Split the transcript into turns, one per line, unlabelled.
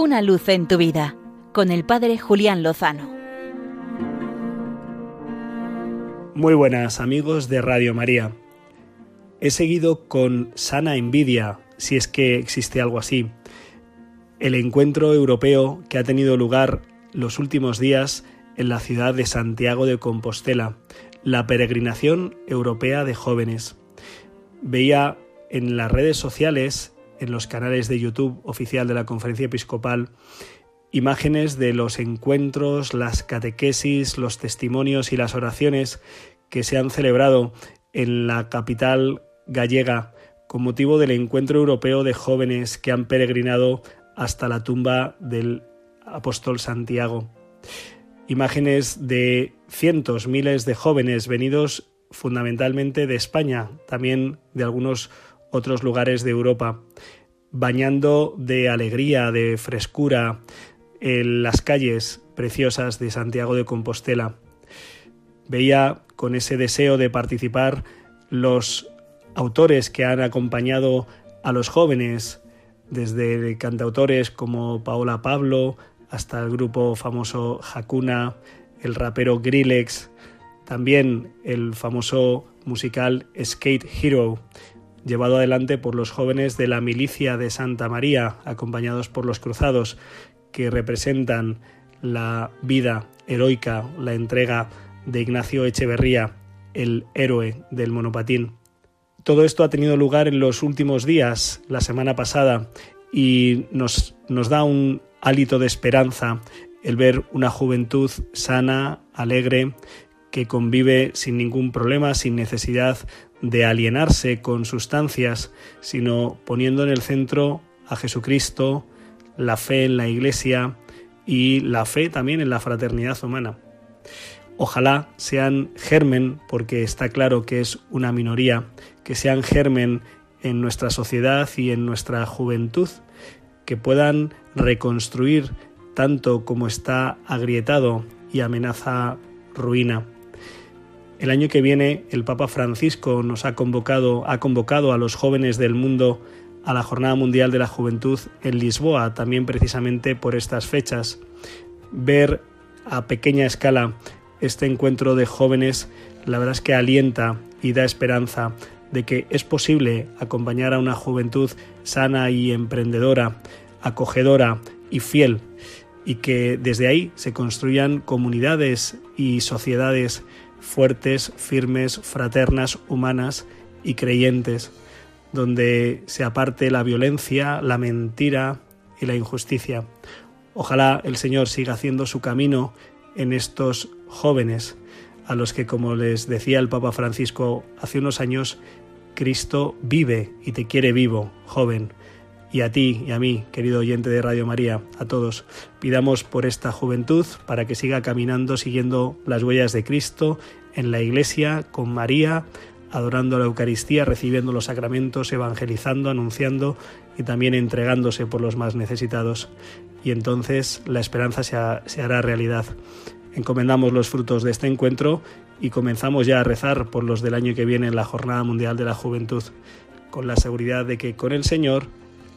Una luz en tu vida con el Padre Julián Lozano.
Muy buenas amigos de Radio María. He seguido con sana envidia, si es que existe algo así, el encuentro europeo que ha tenido lugar los últimos días en la ciudad de Santiago de Compostela, la peregrinación europea de jóvenes. Veía en las redes sociales, en los canales de YouTube oficial de la Conferencia Episcopal, imágenes de los encuentros, las catequesis, los testimonios y las oraciones que se han celebrado en la capital gallega con motivo del encuentro europeo de jóvenes que han peregrinado hasta la tumba del apóstol Santiago. Imágenes de cientos, miles de jóvenes venidos fundamentalmente de España, también de algunos otros lugares de Europa, bañando de alegría, de frescura en las calles preciosas de Santiago de Compostela. Veía con ese deseo de participar los autores que han acompañado a los jóvenes, desde cantautores como Paola Pablo hasta el grupo famoso Hakuna, el rapero Grillex, también el famoso musical Skate Hero, llevado adelante por los jóvenes de la milicia de Santa María, acompañados por los cruzados, que representan la vida heroica, la entrega de Ignacio Echeverría, el héroe del monopatín. Todo esto ha tenido lugar en los últimos días, la semana pasada, y nos, nos da un hálito de esperanza el ver una juventud sana, alegre, que convive sin ningún problema, sin necesidad de alienarse con sustancias, sino poniendo en el centro a Jesucristo, la fe en la Iglesia y la fe también en la fraternidad humana. Ojalá sean germen, porque está claro que es una minoría, que sean germen en nuestra sociedad y en nuestra juventud, que puedan reconstruir tanto como está agrietado y amenaza ruina. El año que viene el Papa Francisco nos ha convocado, ha convocado a los jóvenes del mundo a la Jornada Mundial de la Juventud en Lisboa, también precisamente por estas fechas. Ver a pequeña escala este encuentro de jóvenes, la verdad es que alienta y da esperanza de que es posible acompañar a una juventud sana y emprendedora, acogedora y fiel, y que desde ahí se construyan comunidades y sociedades fuertes, firmes, fraternas, humanas y creyentes, donde se aparte la violencia, la mentira y la injusticia. Ojalá el Señor siga haciendo su camino en estos jóvenes, a los que, como les decía el Papa Francisco hace unos años, Cristo vive y te quiere vivo, joven. Y a ti y a mí, querido oyente de Radio María, a todos, pidamos por esta juventud para que siga caminando siguiendo las huellas de Cristo en la Iglesia con María, adorando la Eucaristía, recibiendo los sacramentos, evangelizando, anunciando y también entregándose por los más necesitados. Y entonces la esperanza se, hará realidad. Encomendamos los frutos de este encuentro y comenzamos ya a rezar por los del año que viene en la Jornada Mundial de la Juventud, con la seguridad de que con el Señor